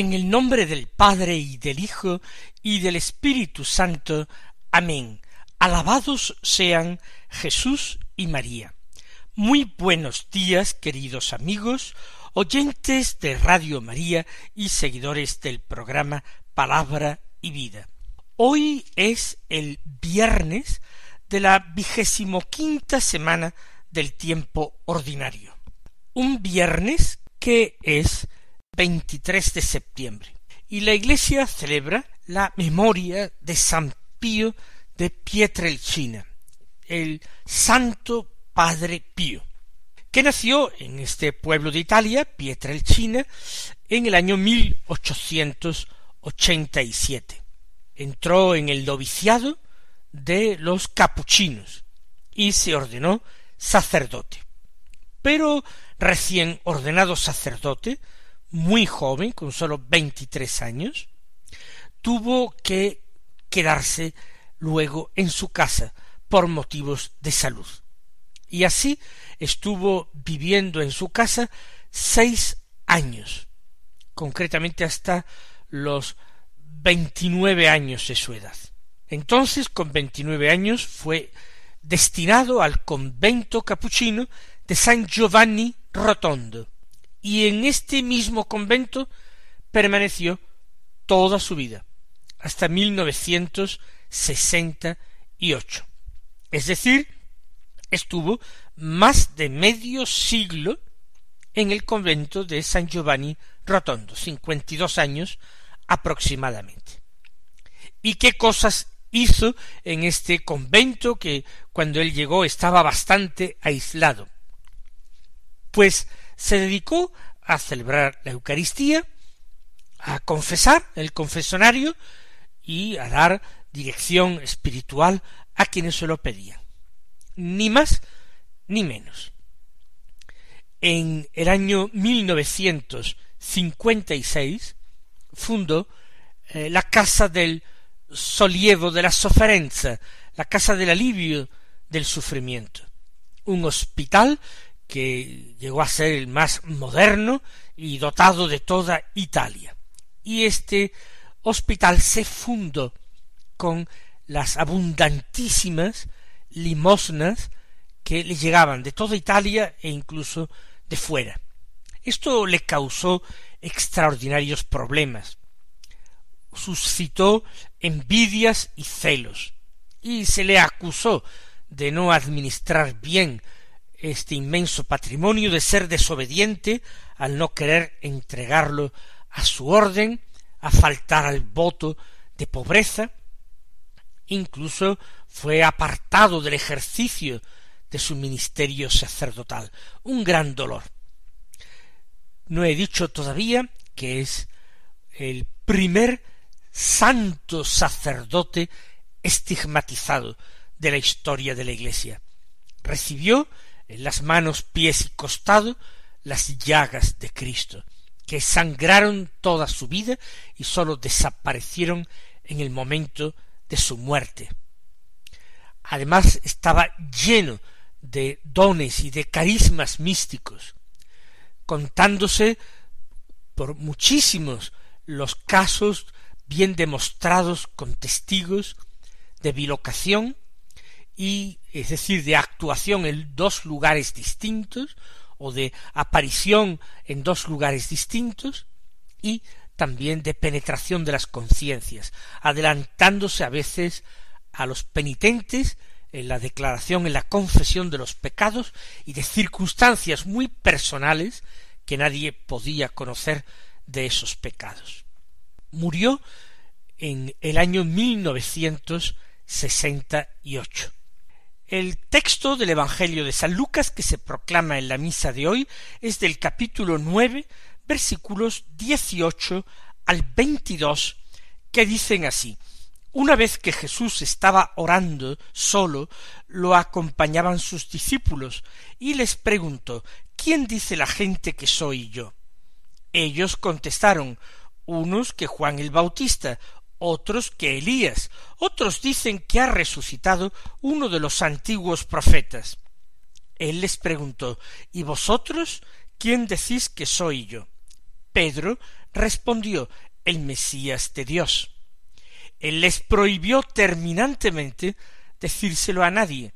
En el nombre del Padre y del Hijo y del Espíritu Santo. Amén. Alabados sean Jesús y María. Muy buenos días, queridos amigos, oyentes de Radio María y seguidores del programa Palabra y Vida. Hoy es el viernes de la vigésimo quinta semana del tiempo ordinario. Un viernes que es 23 de septiembre. Y la Iglesia celebra la memoria de San Pío de Pietrelcina, el Santo Padre Pío, que nació en este pueblo de Italia, Pietrelcina, en el año 1887. Entró en el noviciado de los capuchinos y se ordenó sacerdote. Pero recién ordenado sacerdote, muy joven, con sólo veintitrés años, tuvo que quedarse luego en su casa por motivos de salud. Y así estuvo viviendo en su casa seis años, concretamente hasta los veintinueve años de su edad. Entonces, con veintinueve años, fue destinado al convento capuchino de San Giovanni Rotondo, y en este mismo convento permaneció toda su vida, hasta 1968. Es decir, estuvo más de medio siglo en el convento de San Giovanni Rotondo, cincuenta y dos años aproximadamente. ¿Y qué cosas hizo en este convento que cuando él llegó estaba bastante aislado? Pues se dedicó a celebrar la Eucaristía, a confesar el confesonario y a dar dirección espiritual a quienes se lo pedían. Ni más ni menos. En el año 1956 fundó eh, la Casa del Solievo de la Sofferenza, la Casa del Alivio del Sufrimiento, un hospital que llegó a ser el más moderno y dotado de toda Italia. Y este hospital se fundó con las abundantísimas limosnas que le llegaban de toda Italia e incluso de fuera. Esto le causó extraordinarios problemas, suscitó envidias y celos, y se le acusó de no administrar bien este inmenso patrimonio, de ser desobediente al no querer entregarlo a su orden, a faltar al voto de pobreza, incluso fue apartado del ejercicio de su ministerio sacerdotal. Un gran dolor. No he dicho todavía que es el primer santo sacerdote estigmatizado de la historia de la Iglesia. Recibió en las manos, pies y costado las llagas de Cristo, que sangraron toda su vida y sólo desaparecieron en el momento de su muerte. Además estaba lleno de dones y de carismas místicos, contándose por muchísimos los casos bien demostrados con testigos de bilocación y es decir, de actuación en dos lugares distintos o de aparición en dos lugares distintos y también de penetración de las conciencias, adelantándose a veces a los penitentes en la declaración, en la confesión de los pecados y de circunstancias muy personales que nadie podía conocer de esos pecados. Murió en el año 1968 el texto del Evangelio de San Lucas que se proclama en la misa de hoy es del capítulo nueve, versículos dieciocho al veintidós, que dicen así Una vez que Jesús estaba orando solo, lo acompañaban sus discípulos, y les preguntó ¿Quién dice la gente que soy yo? Ellos contestaron unos que Juan el Bautista, otros que Elías, otros dicen que ha resucitado uno de los antiguos profetas. Él les preguntó ¿Y vosotros quién decís que soy yo? Pedro respondió el Mesías de Dios. Él les prohibió terminantemente decírselo a nadie,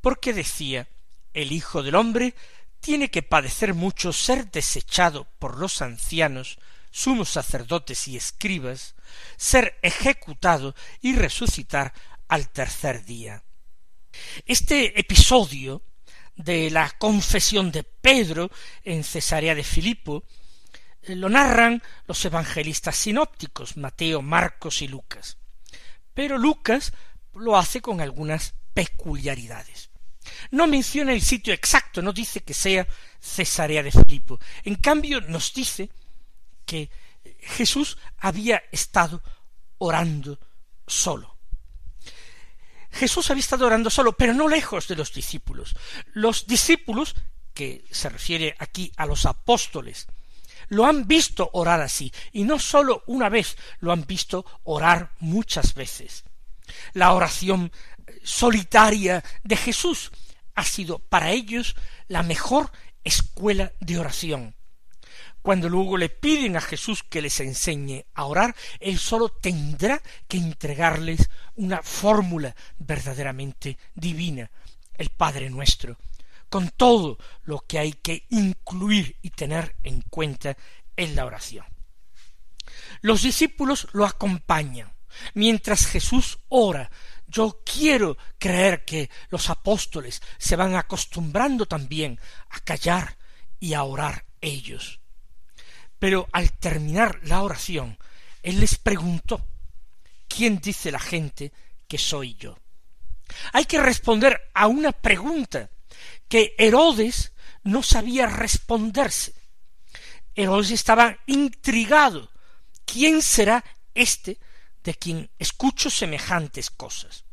porque decía el Hijo del hombre tiene que padecer mucho ser desechado por los ancianos, sumos sacerdotes y escribas, ser ejecutado y resucitar al tercer día. Este episodio de la confesión de Pedro en Cesarea de Filipo eh, lo narran los evangelistas sinópticos Mateo, Marcos y Lucas. Pero Lucas lo hace con algunas peculiaridades. No menciona el sitio exacto, no dice que sea Cesarea de Filipo. En cambio, nos dice que Jesús había estado orando solo. Jesús había estado orando solo, pero no lejos de los discípulos. Los discípulos, que se refiere aquí a los apóstoles, lo han visto orar así, y no sólo una vez, lo han visto orar muchas veces. La oración solitaria de Jesús ha sido para ellos la mejor escuela de oración. Cuando luego le piden a Jesús que les enseñe a orar, él sólo tendrá que entregarles una fórmula verdaderamente divina, el Padre nuestro, con todo lo que hay que incluir y tener en cuenta en la oración. Los discípulos lo acompañan mientras Jesús ora. Yo quiero creer que los apóstoles se van acostumbrando también a callar y a orar ellos. Pero al terminar la oración, él les preguntó ¿Quién dice la gente que soy yo? Hay que responder a una pregunta que Herodes no sabía responderse. Herodes estaba intrigado. ¿Quién será este de quien escucho semejantes cosas?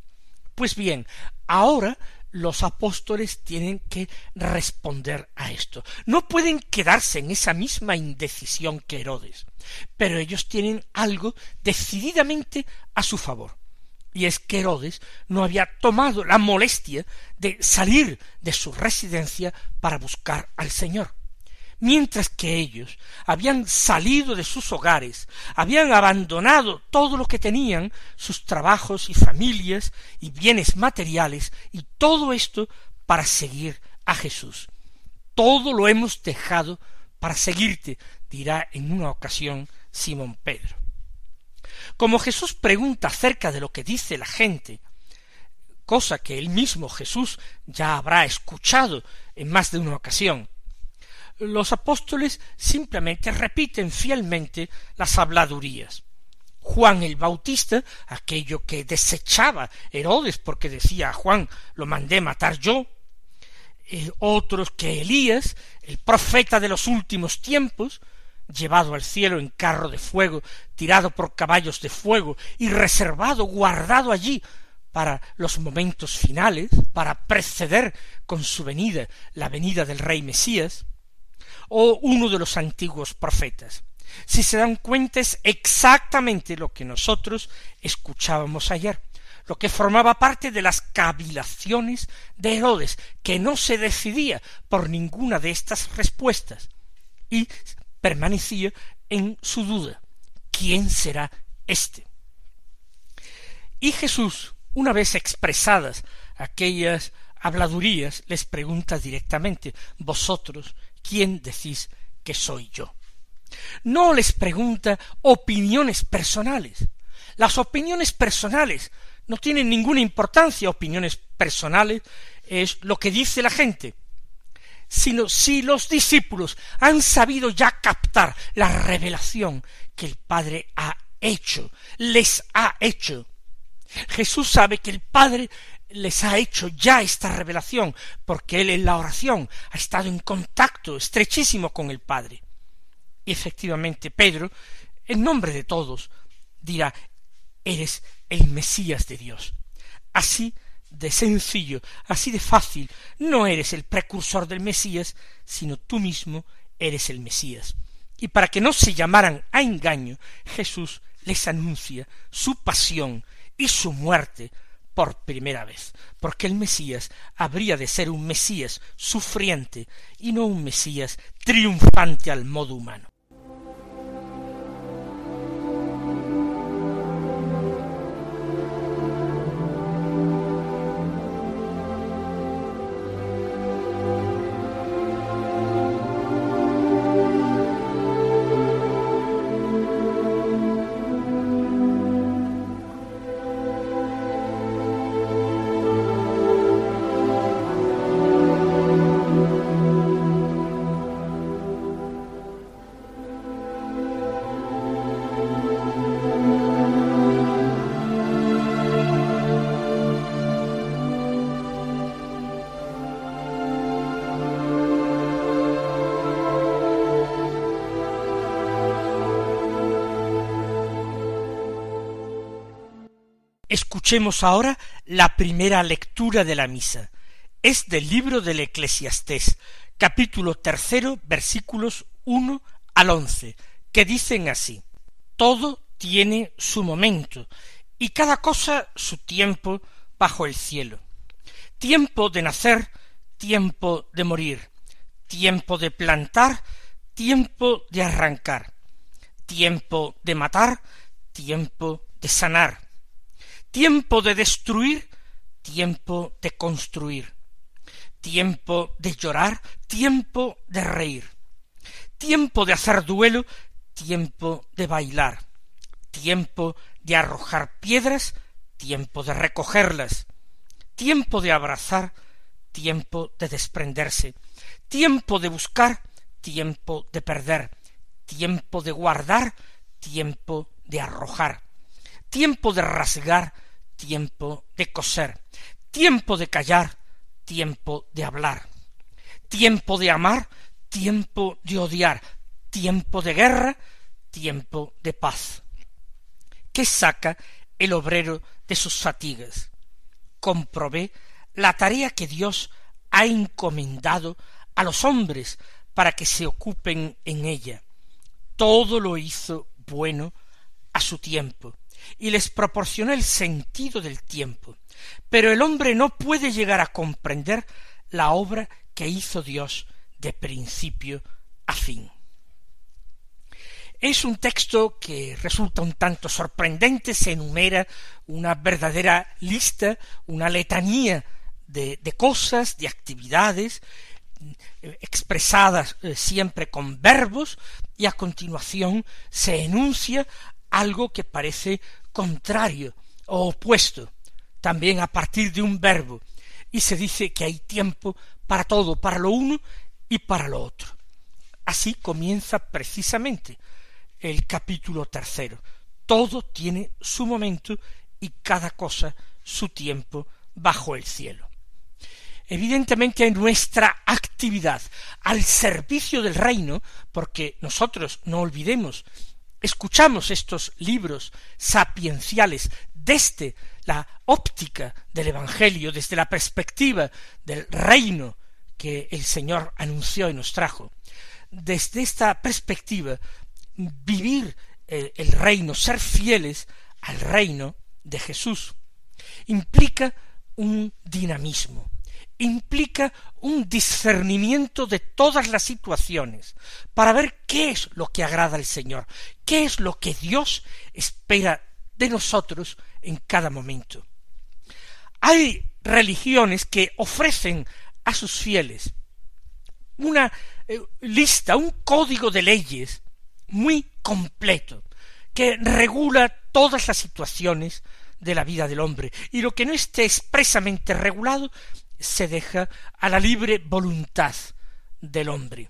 Pues bien, ahora los apóstoles tienen que responder a esto. No pueden quedarse en esa misma indecisión que Herodes, pero ellos tienen algo decididamente a su favor. Y es que Herodes no había tomado la molestia de salir de su residencia para buscar al Señor mientras que ellos habían salido de sus hogares, habían abandonado todo lo que tenían, sus trabajos y familias y bienes materiales, y todo esto para seguir a Jesús. Todo lo hemos dejado para seguirte, dirá en una ocasión Simón Pedro. Como Jesús pregunta acerca de lo que dice la gente, cosa que él mismo Jesús ya habrá escuchado en más de una ocasión, los apóstoles simplemente repiten fielmente las habladurías. Juan el Bautista, aquello que desechaba Herodes porque decía a Juan lo mandé matar yo, eh, otros que Elías, el profeta de los últimos tiempos, llevado al cielo en carro de fuego, tirado por caballos de fuego y reservado, guardado allí para los momentos finales, para preceder con su venida la venida del rey Mesías, o uno de los antiguos profetas. Si se dan cuenta es exactamente lo que nosotros escuchábamos ayer, lo que formaba parte de las cavilaciones de Herodes, que no se decidía por ninguna de estas respuestas, y permanecía en su duda. ¿Quién será éste? Y Jesús, una vez expresadas aquellas habladurías, les pregunta directamente ¿Vosotros ¿quién decís que soy yo? No les pregunta opiniones personales. Las opiniones personales no tienen ninguna importancia. Opiniones personales es lo que dice la gente. Sino si los discípulos han sabido ya captar la revelación que el Padre ha hecho, les ha hecho. Jesús sabe que el Padre les ha hecho ya esta revelación, porque él en la oración ha estado en contacto estrechísimo con el Padre. Y efectivamente Pedro, en nombre de todos, dirá eres el Mesías de Dios. Así de sencillo, así de fácil, no eres el precursor del Mesías, sino tú mismo eres el Mesías. Y para que no se llamaran a engaño, Jesús les anuncia su pasión y su muerte por primera vez, porque el Mesías habría de ser un Mesías sufriente y no un Mesías triunfante al modo humano. Escuchemos ahora la primera lectura de la misa. Es del libro del Eclesiastés, capítulo tercero, versículos uno al once, que dicen así Todo tiene su momento, y cada cosa su tiempo bajo el cielo. Tiempo de nacer, tiempo de morir, tiempo de plantar, tiempo de arrancar, tiempo de matar, tiempo de sanar, tiempo de destruir, tiempo de construir, tiempo de llorar, tiempo de reír, tiempo de hacer duelo, tiempo de bailar, tiempo de arrojar piedras, tiempo de recogerlas, tiempo de abrazar, tiempo de desprenderse, tiempo de buscar, tiempo de perder, tiempo de guardar, tiempo de arrojar, tiempo de rasgar, tiempo de coser, tiempo de callar, tiempo de hablar, tiempo de amar, tiempo de odiar, tiempo de guerra, tiempo de paz. ¿Qué saca el obrero de sus fatigas? Comprobé la tarea que Dios ha encomendado a los hombres para que se ocupen en ella. Todo lo hizo bueno a su tiempo y les proporciona el sentido del tiempo. Pero el hombre no puede llegar a comprender la obra que hizo Dios de principio a fin. Es un texto que resulta un tanto sorprendente, se enumera una verdadera lista, una letanía de, de cosas, de actividades, expresadas eh, siempre con verbos, y a continuación se enuncia algo que parece contrario o opuesto, también a partir de un verbo, y se dice que hay tiempo para todo, para lo uno y para lo otro. Así comienza precisamente el capítulo tercero. Todo tiene su momento y cada cosa su tiempo bajo el cielo. Evidentemente nuestra actividad al servicio del reino, porque nosotros no olvidemos escuchamos estos libros sapienciales desde la óptica del Evangelio, desde la perspectiva del reino que el Señor anunció y nos trajo, desde esta perspectiva, vivir el, el reino, ser fieles al reino de Jesús, implica un dinamismo, implica un discernimiento de todas las situaciones para ver qué es lo que agrada al Señor, qué es lo que Dios espera de nosotros en cada momento. Hay religiones que ofrecen a sus fieles una eh, lista, un código de leyes muy completo que regula todas las situaciones de la vida del hombre y lo que no esté expresamente regulado se deja a la libre voluntad del hombre.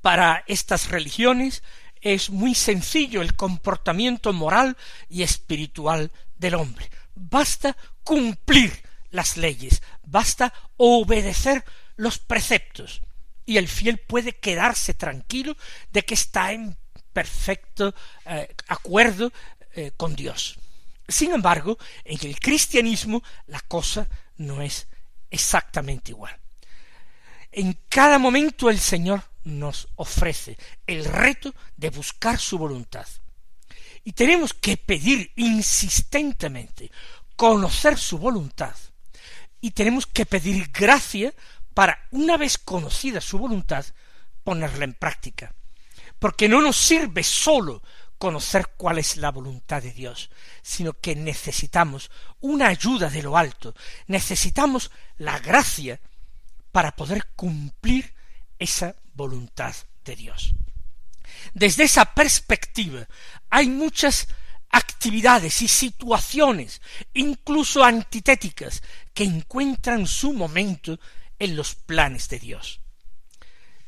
Para estas religiones es muy sencillo el comportamiento moral y espiritual del hombre. Basta cumplir las leyes, basta obedecer los preceptos, y el fiel puede quedarse tranquilo de que está en perfecto eh, acuerdo eh, con Dios. Sin embargo, en el cristianismo la cosa no es exactamente igual. En cada momento el Señor nos ofrece el reto de buscar su voluntad. Y tenemos que pedir insistentemente conocer su voluntad. Y tenemos que pedir gracia para, una vez conocida su voluntad, ponerla en práctica. Porque no nos sirve sólo conocer cuál es la voluntad de Dios, sino que necesitamos una ayuda de lo alto, necesitamos la gracia para poder cumplir esa voluntad de Dios. Desde esa perspectiva hay muchas actividades y situaciones, incluso antitéticas, que encuentran su momento en los planes de Dios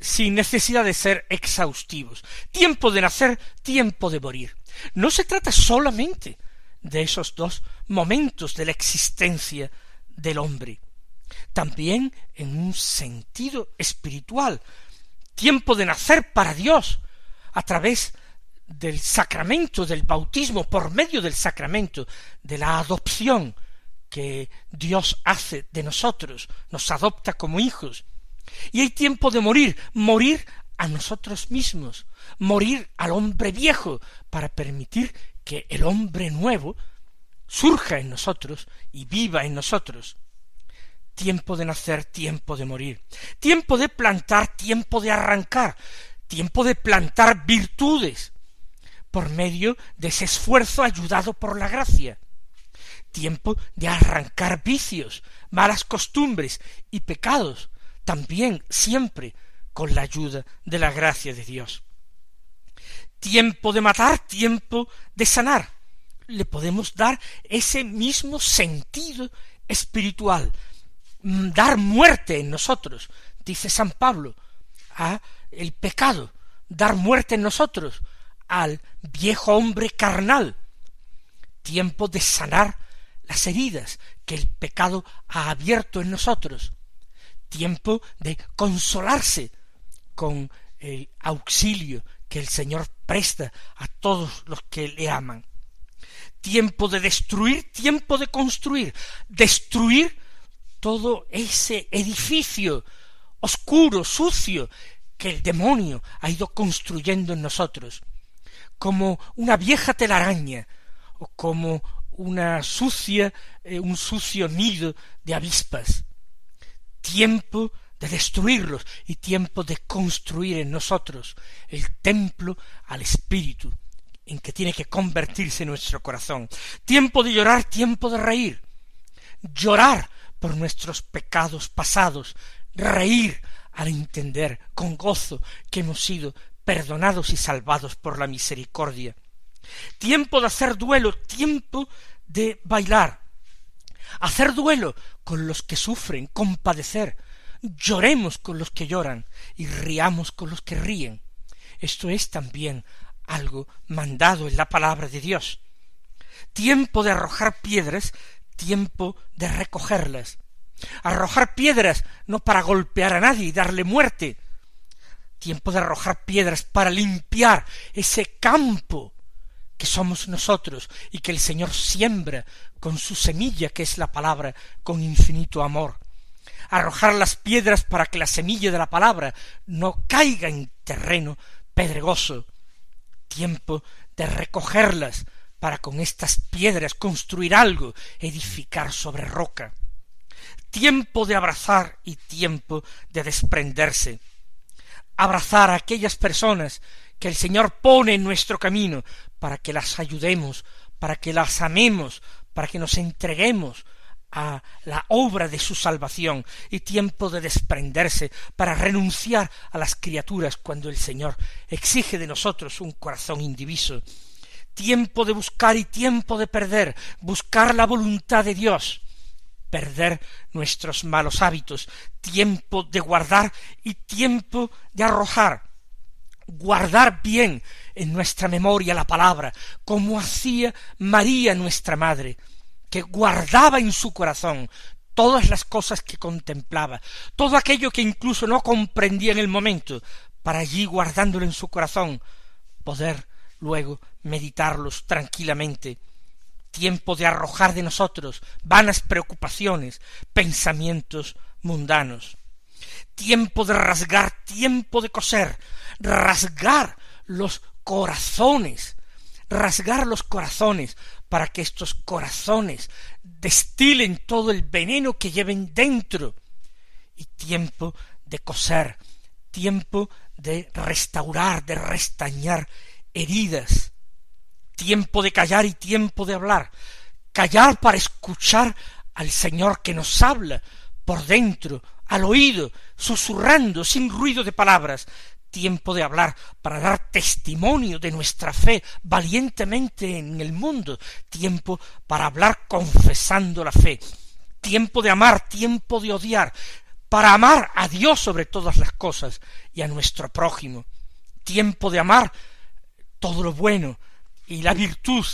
sin necesidad de ser exhaustivos. Tiempo de nacer, tiempo de morir. No se trata solamente de esos dos momentos de la existencia del hombre, también en un sentido espiritual, tiempo de nacer para Dios, a través del sacramento del bautismo, por medio del sacramento de la adopción que Dios hace de nosotros, nos adopta como hijos. Y hay tiempo de morir, morir a nosotros mismos, morir al hombre viejo, para permitir que el hombre nuevo surja en nosotros y viva en nosotros. Tiempo de nacer, tiempo de morir, tiempo de plantar, tiempo de arrancar, tiempo de plantar virtudes, por medio de ese esfuerzo ayudado por la gracia, tiempo de arrancar vicios, malas costumbres y pecados, también siempre con la ayuda de la gracia de Dios. Tiempo de matar, tiempo de sanar. Le podemos dar ese mismo sentido espiritual, Mm, dar muerte en nosotros, dice San Pablo, a el pecado, dar muerte en nosotros al viejo hombre carnal, tiempo de sanar las heridas que el pecado ha abierto en nosotros, tiempo de consolarse con el auxilio que el Señor presta a todos los que le aman, tiempo de destruir, tiempo de construir, destruir todo ese edificio oscuro, sucio, que el demonio ha ido construyendo en nosotros, como una vieja telaraña, o como una sucia, eh, un sucio nido de avispas. Tiempo de destruirlos y tiempo de construir en nosotros el templo al Espíritu, en que tiene que convertirse nuestro corazón. Tiempo de llorar, tiempo de reír. Llorar por nuestros pecados pasados, reír al entender con gozo que hemos sido perdonados y salvados por la misericordia. Tiempo de hacer duelo, tiempo de bailar. Hacer duelo con los que sufren, compadecer. Lloremos con los que lloran y riamos con los que ríen. Esto es también algo mandado en la palabra de Dios. Tiempo de arrojar piedras tiempo de recogerlas. Arrojar piedras no para golpear a nadie y darle muerte. Tiempo de arrojar piedras para limpiar ese campo que somos nosotros y que el Señor siembra con su semilla que es la palabra con infinito amor. Arrojar las piedras para que la semilla de la palabra no caiga en terreno pedregoso. Tiempo de recogerlas para con estas piedras construir algo, edificar sobre roca. Tiempo de abrazar y tiempo de desprenderse. Abrazar a aquellas personas que el Señor pone en nuestro camino para que las ayudemos, para que las amemos, para que nos entreguemos a la obra de su salvación. Y tiempo de desprenderse para renunciar a las criaturas cuando el Señor exige de nosotros un corazón indiviso. Tiempo de buscar y tiempo de perder, buscar la voluntad de Dios, perder nuestros malos hábitos, tiempo de guardar y tiempo de arrojar, guardar bien en nuestra memoria la palabra, como hacía María nuestra Madre, que guardaba en su corazón todas las cosas que contemplaba, todo aquello que incluso no comprendía en el momento, para allí guardándolo en su corazón, poder luego meditarlos tranquilamente, tiempo de arrojar de nosotros vanas preocupaciones, pensamientos mundanos, tiempo de rasgar, tiempo de coser, rasgar los corazones, rasgar los corazones para que estos corazones destilen todo el veneno que lleven dentro, y tiempo de coser, tiempo de restaurar, de restañar heridas, tiempo de callar y tiempo de hablar, callar para escuchar al Señor que nos habla por dentro, al oído, susurrando, sin ruido de palabras, tiempo de hablar para dar testimonio de nuestra fe valientemente en el mundo, tiempo para hablar confesando la fe, tiempo de amar, tiempo de odiar, para amar a Dios sobre todas las cosas y a nuestro prójimo, tiempo de amar todo lo bueno y la virtud,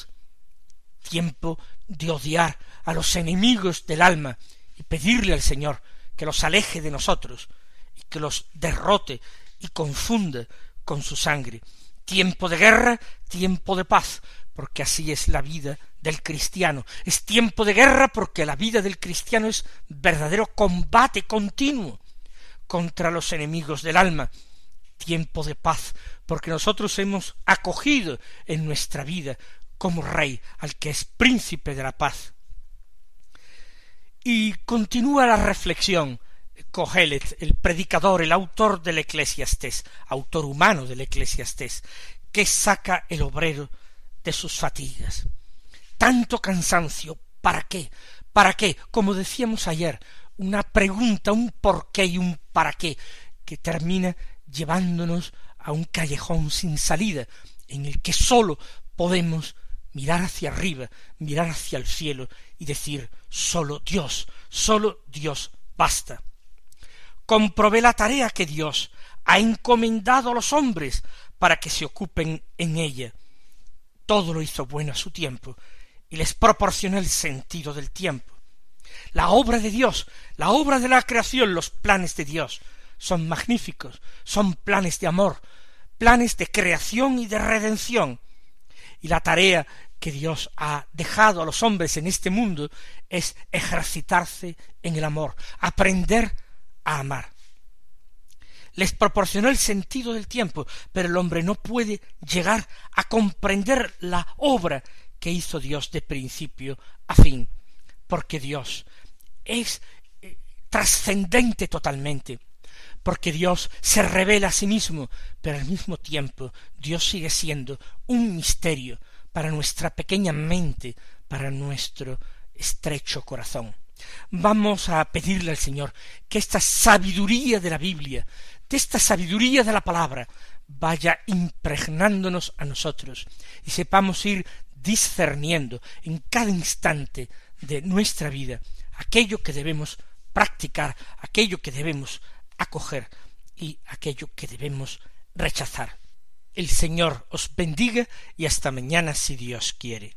tiempo de odiar a los enemigos del alma y pedirle al Señor que los aleje de nosotros y que los derrote y confunda con su sangre. Tiempo de guerra, tiempo de paz, porque así es la vida del cristiano. Es tiempo de guerra porque la vida del cristiano es verdadero combate continuo contra los enemigos del alma. Tiempo de paz porque nosotros hemos acogido en nuestra vida como rey al que es príncipe de la paz. Y continúa la reflexión Cogelet, el predicador, el autor del Eclesiastés, autor humano del Eclesiastés, que saca el obrero de sus fatigas. Tanto cansancio, ¿para qué? ¿Para qué? Como decíamos ayer, una pregunta, un por qué y un para qué, que termina llevándonos a un callejón sin salida, en el que sólo podemos mirar hacia arriba, mirar hacia el cielo y decir sólo Dios, sólo Dios basta. Comprobé la tarea que Dios ha encomendado a los hombres para que se ocupen en ella. Todo lo hizo bueno a su tiempo y les proporcionó el sentido del tiempo. La obra de Dios, la obra de la creación, los planes de Dios son magníficos, son planes de amor, planes de creación y de redención. Y la tarea que Dios ha dejado a los hombres en este mundo es ejercitarse en el amor, aprender a amar. Les proporcionó el sentido del tiempo, pero el hombre no puede llegar a comprender la obra que hizo Dios de principio a fin, porque Dios es eh, trascendente totalmente, porque Dios se revela a sí mismo, pero al mismo tiempo Dios sigue siendo un misterio para nuestra pequeña mente, para nuestro estrecho corazón. Vamos a pedirle al Señor que esta sabiduría de la Biblia, esta sabiduría de la palabra, vaya impregnándonos a nosotros y sepamos ir discerniendo en cada instante de nuestra vida aquello que debemos practicar, aquello que debemos acoger y aquello que debemos rechazar. El Señor os bendiga y hasta mañana si Dios quiere.